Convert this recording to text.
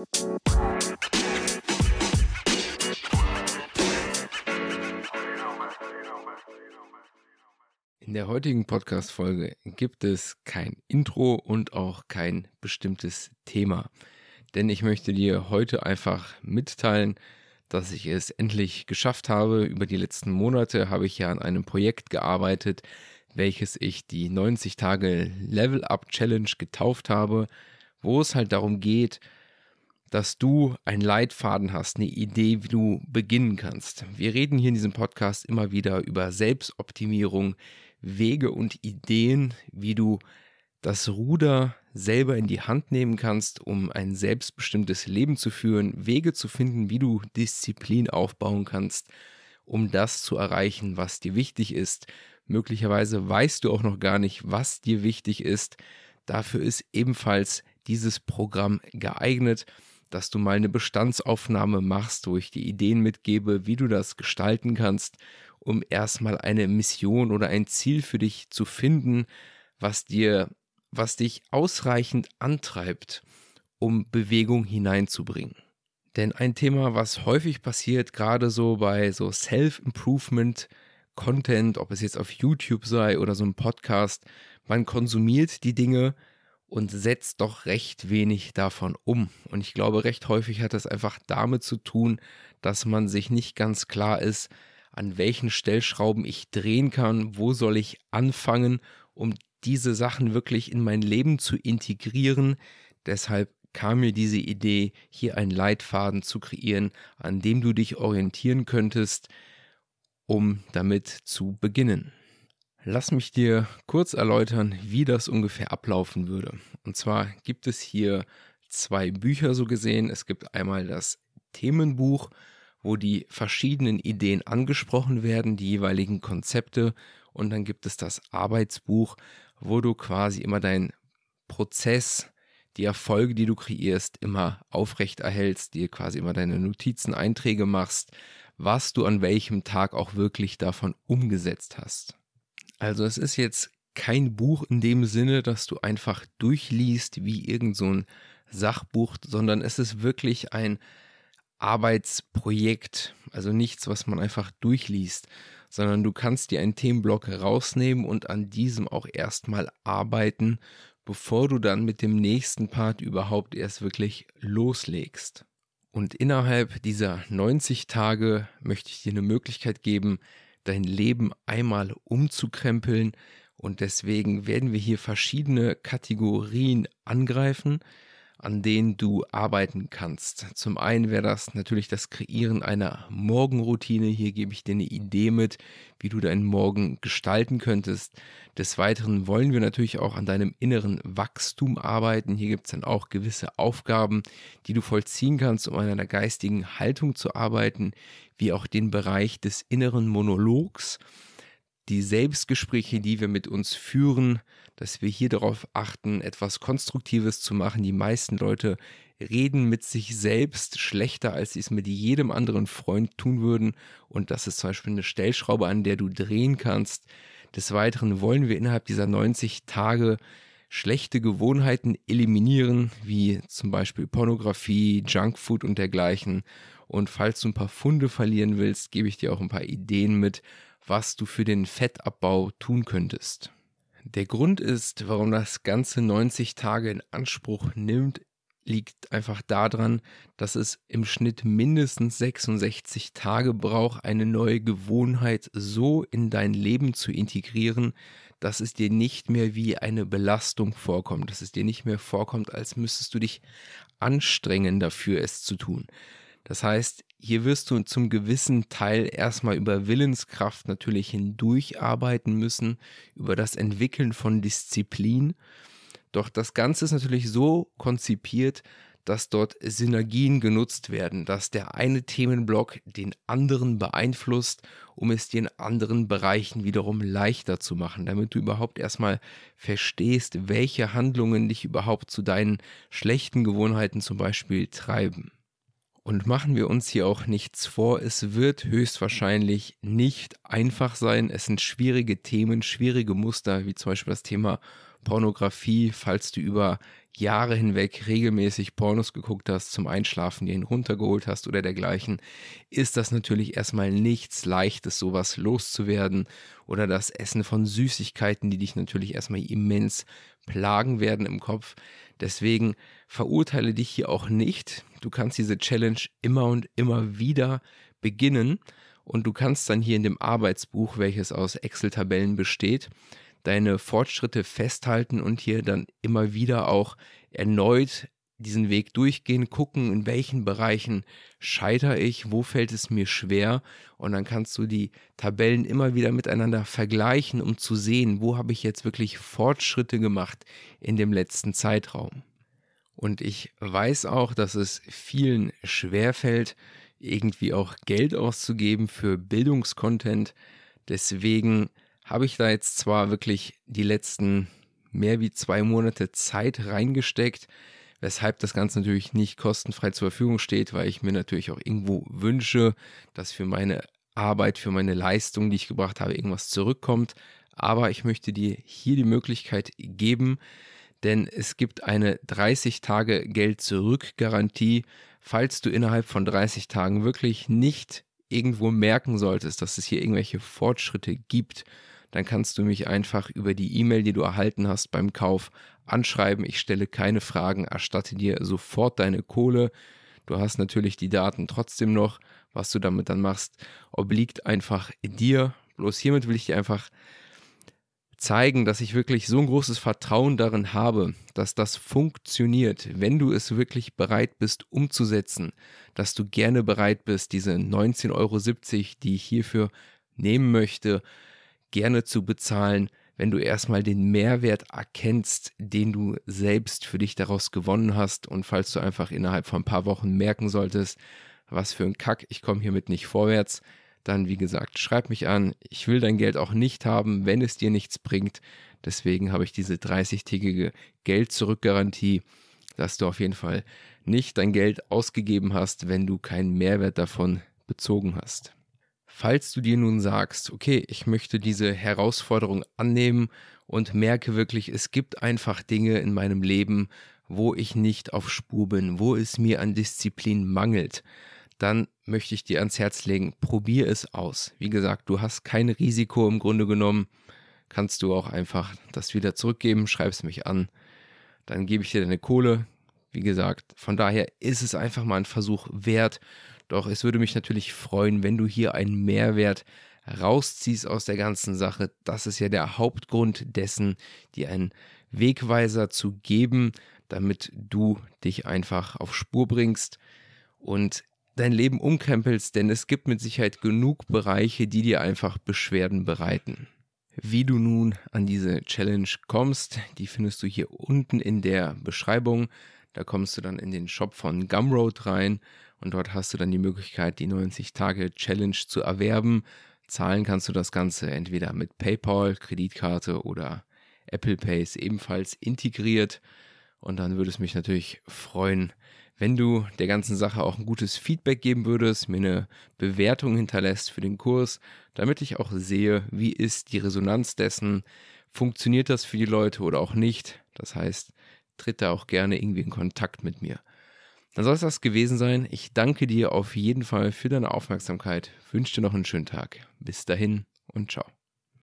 In der heutigen Podcast-Folge gibt es kein Intro und auch kein bestimmtes Thema. Denn ich möchte dir heute einfach mitteilen, dass ich es endlich geschafft habe. Über die letzten Monate habe ich ja an einem Projekt gearbeitet, welches ich die 90 Tage Level Up Challenge getauft habe, wo es halt darum geht, dass du einen Leitfaden hast, eine Idee, wie du beginnen kannst. Wir reden hier in diesem Podcast immer wieder über Selbstoptimierung, Wege und Ideen, wie du das Ruder selber in die Hand nehmen kannst, um ein selbstbestimmtes Leben zu führen, Wege zu finden, wie du Disziplin aufbauen kannst, um das zu erreichen, was dir wichtig ist. Möglicherweise weißt du auch noch gar nicht, was dir wichtig ist. Dafür ist ebenfalls dieses Programm geeignet, dass du mal eine Bestandsaufnahme machst, wo ich die Ideen mitgebe, wie du das gestalten kannst, um erstmal eine Mission oder ein Ziel für dich zu finden, was dir was dich ausreichend antreibt, um Bewegung hineinzubringen. Denn ein Thema, was häufig passiert, gerade so bei so Self-Improvement Content, ob es jetzt auf YouTube sei oder so ein Podcast, man konsumiert die Dinge und setzt doch recht wenig davon um. Und ich glaube, recht häufig hat es einfach damit zu tun, dass man sich nicht ganz klar ist, an welchen Stellschrauben ich drehen kann, wo soll ich anfangen, um diese Sachen wirklich in mein Leben zu integrieren. Deshalb kam mir diese Idee, hier einen Leitfaden zu kreieren, an dem du dich orientieren könntest, um damit zu beginnen. Lass mich dir kurz erläutern, wie das ungefähr ablaufen würde. Und zwar gibt es hier zwei Bücher so gesehen. Es gibt einmal das Themenbuch, wo die verschiedenen Ideen angesprochen werden, die jeweiligen Konzepte. Und dann gibt es das Arbeitsbuch, wo du quasi immer deinen Prozess, die Erfolge, die du kreierst, immer aufrecht erhältst, dir quasi immer deine Notizen, Einträge machst, was du an welchem Tag auch wirklich davon umgesetzt hast. Also es ist jetzt kein Buch in dem Sinne, dass du einfach durchliest wie irgend so ein Sachbuch, sondern es ist wirklich ein Arbeitsprojekt, also nichts, was man einfach durchliest, sondern du kannst dir einen Themenblock rausnehmen und an diesem auch erstmal arbeiten, bevor du dann mit dem nächsten Part überhaupt erst wirklich loslegst. Und innerhalb dieser 90 Tage möchte ich dir eine Möglichkeit geben, dein Leben einmal umzukrempeln. Und deswegen werden wir hier verschiedene Kategorien angreifen an denen du arbeiten kannst. Zum einen wäre das natürlich das Kreieren einer Morgenroutine. Hier gebe ich dir eine Idee mit, wie du deinen Morgen gestalten könntest. Des Weiteren wollen wir natürlich auch an deinem inneren Wachstum arbeiten. Hier gibt es dann auch gewisse Aufgaben, die du vollziehen kannst, um an einer geistigen Haltung zu arbeiten, wie auch den Bereich des inneren Monologs die Selbstgespräche, die wir mit uns führen, dass wir hier darauf achten, etwas Konstruktives zu machen. Die meisten Leute reden mit sich selbst schlechter, als sie es mit jedem anderen Freund tun würden. Und das ist zum Beispiel eine Stellschraube, an der du drehen kannst. Des Weiteren wollen wir innerhalb dieser 90 Tage schlechte Gewohnheiten eliminieren, wie zum Beispiel Pornografie, Junkfood und dergleichen. Und falls du ein paar Funde verlieren willst, gebe ich dir auch ein paar Ideen mit, was du für den Fettabbau tun könntest. Der Grund ist, warum das Ganze 90 Tage in Anspruch nimmt, liegt einfach daran, dass es im Schnitt mindestens 66 Tage braucht, eine neue Gewohnheit so in dein Leben zu integrieren, dass es dir nicht mehr wie eine Belastung vorkommt, dass es dir nicht mehr vorkommt, als müsstest du dich anstrengen dafür, es zu tun. Das heißt, hier wirst du zum gewissen Teil erstmal über Willenskraft natürlich hindurcharbeiten müssen, über das Entwickeln von Disziplin. Doch das Ganze ist natürlich so konzipiert, dass dort Synergien genutzt werden, dass der eine Themenblock den anderen beeinflusst, um es dir in anderen Bereichen wiederum leichter zu machen, damit du überhaupt erstmal verstehst, welche Handlungen dich überhaupt zu deinen schlechten Gewohnheiten zum Beispiel treiben. Und machen wir uns hier auch nichts vor, es wird höchstwahrscheinlich nicht einfach sein. Es sind schwierige Themen, schwierige Muster, wie zum Beispiel das Thema Pornografie, falls du über Jahre hinweg regelmäßig Pornos geguckt hast, zum Einschlafen dir ihn runtergeholt hast oder dergleichen, ist das natürlich erstmal nichts Leichtes, sowas loszuwerden. Oder das Essen von Süßigkeiten, die dich natürlich erstmal immens plagen werden im Kopf. Deswegen verurteile dich hier auch nicht. Du kannst diese Challenge immer und immer wieder beginnen und du kannst dann hier in dem Arbeitsbuch, welches aus Excel-Tabellen besteht, deine Fortschritte festhalten und hier dann immer wieder auch erneut diesen Weg durchgehen, gucken, in welchen Bereichen scheitere ich, wo fällt es mir schwer und dann kannst du die Tabellen immer wieder miteinander vergleichen, um zu sehen, wo habe ich jetzt wirklich Fortschritte gemacht in dem letzten Zeitraum. Und ich weiß auch, dass es vielen schwerfällt, irgendwie auch Geld auszugeben für Bildungskontent. Deswegen habe ich da jetzt zwar wirklich die letzten mehr wie zwei Monate Zeit reingesteckt, weshalb das Ganze natürlich nicht kostenfrei zur Verfügung steht, weil ich mir natürlich auch irgendwo wünsche, dass für meine Arbeit, für meine Leistung, die ich gebracht habe, irgendwas zurückkommt. Aber ich möchte dir hier die Möglichkeit geben, denn es gibt eine 30 Tage Geld zurück Garantie, falls du innerhalb von 30 Tagen wirklich nicht irgendwo merken solltest, dass es hier irgendwelche Fortschritte gibt dann kannst du mich einfach über die E-Mail, die du erhalten hast beim Kauf, anschreiben. Ich stelle keine Fragen, erstatte dir sofort deine Kohle. Du hast natürlich die Daten trotzdem noch. Was du damit dann machst, obliegt einfach dir. Bloß hiermit will ich dir einfach zeigen, dass ich wirklich so ein großes Vertrauen darin habe, dass das funktioniert, wenn du es wirklich bereit bist umzusetzen, dass du gerne bereit bist, diese 19,70 Euro, die ich hierfür nehmen möchte, gerne zu bezahlen, wenn du erstmal den Mehrwert erkennst, den du selbst für dich daraus gewonnen hast. Und falls du einfach innerhalb von ein paar Wochen merken solltest, was für ein Kack, ich komme hiermit nicht vorwärts, dann wie gesagt, schreib mich an. Ich will dein Geld auch nicht haben, wenn es dir nichts bringt. Deswegen habe ich diese 30-tägige Geld-Zurück-Garantie, dass du auf jeden Fall nicht dein Geld ausgegeben hast, wenn du keinen Mehrwert davon bezogen hast. Falls du dir nun sagst, okay, ich möchte diese Herausforderung annehmen und merke wirklich, es gibt einfach Dinge in meinem Leben, wo ich nicht auf Spur bin, wo es mir an Disziplin mangelt, dann möchte ich dir ans Herz legen, probier es aus. Wie gesagt, du hast kein Risiko im Grunde genommen, kannst du auch einfach das wieder zurückgeben, schreibst mich an, dann gebe ich dir deine Kohle. Wie gesagt, von daher ist es einfach mal ein Versuch wert. Doch es würde mich natürlich freuen, wenn du hier einen Mehrwert rausziehst aus der ganzen Sache. Das ist ja der Hauptgrund dessen, dir einen Wegweiser zu geben, damit du dich einfach auf Spur bringst und dein Leben umkrempelst, denn es gibt mit Sicherheit genug Bereiche, die dir einfach Beschwerden bereiten. Wie du nun an diese Challenge kommst, die findest du hier unten in der Beschreibung. Da kommst du dann in den Shop von Gumroad rein und dort hast du dann die Möglichkeit, die 90-Tage-Challenge zu erwerben. Zahlen kannst du das Ganze entweder mit PayPal, Kreditkarte oder Apple Pay ist ebenfalls integriert. Und dann würde es mich natürlich freuen, wenn du der ganzen Sache auch ein gutes Feedback geben würdest, mir eine Bewertung hinterlässt für den Kurs, damit ich auch sehe, wie ist die Resonanz dessen, funktioniert das für die Leute oder auch nicht. Das heißt, tritt da auch gerne irgendwie in Kontakt mit mir. Dann soll es das gewesen sein. Ich danke dir auf jeden Fall für deine Aufmerksamkeit, wünsche dir noch einen schönen Tag. Bis dahin und ciao.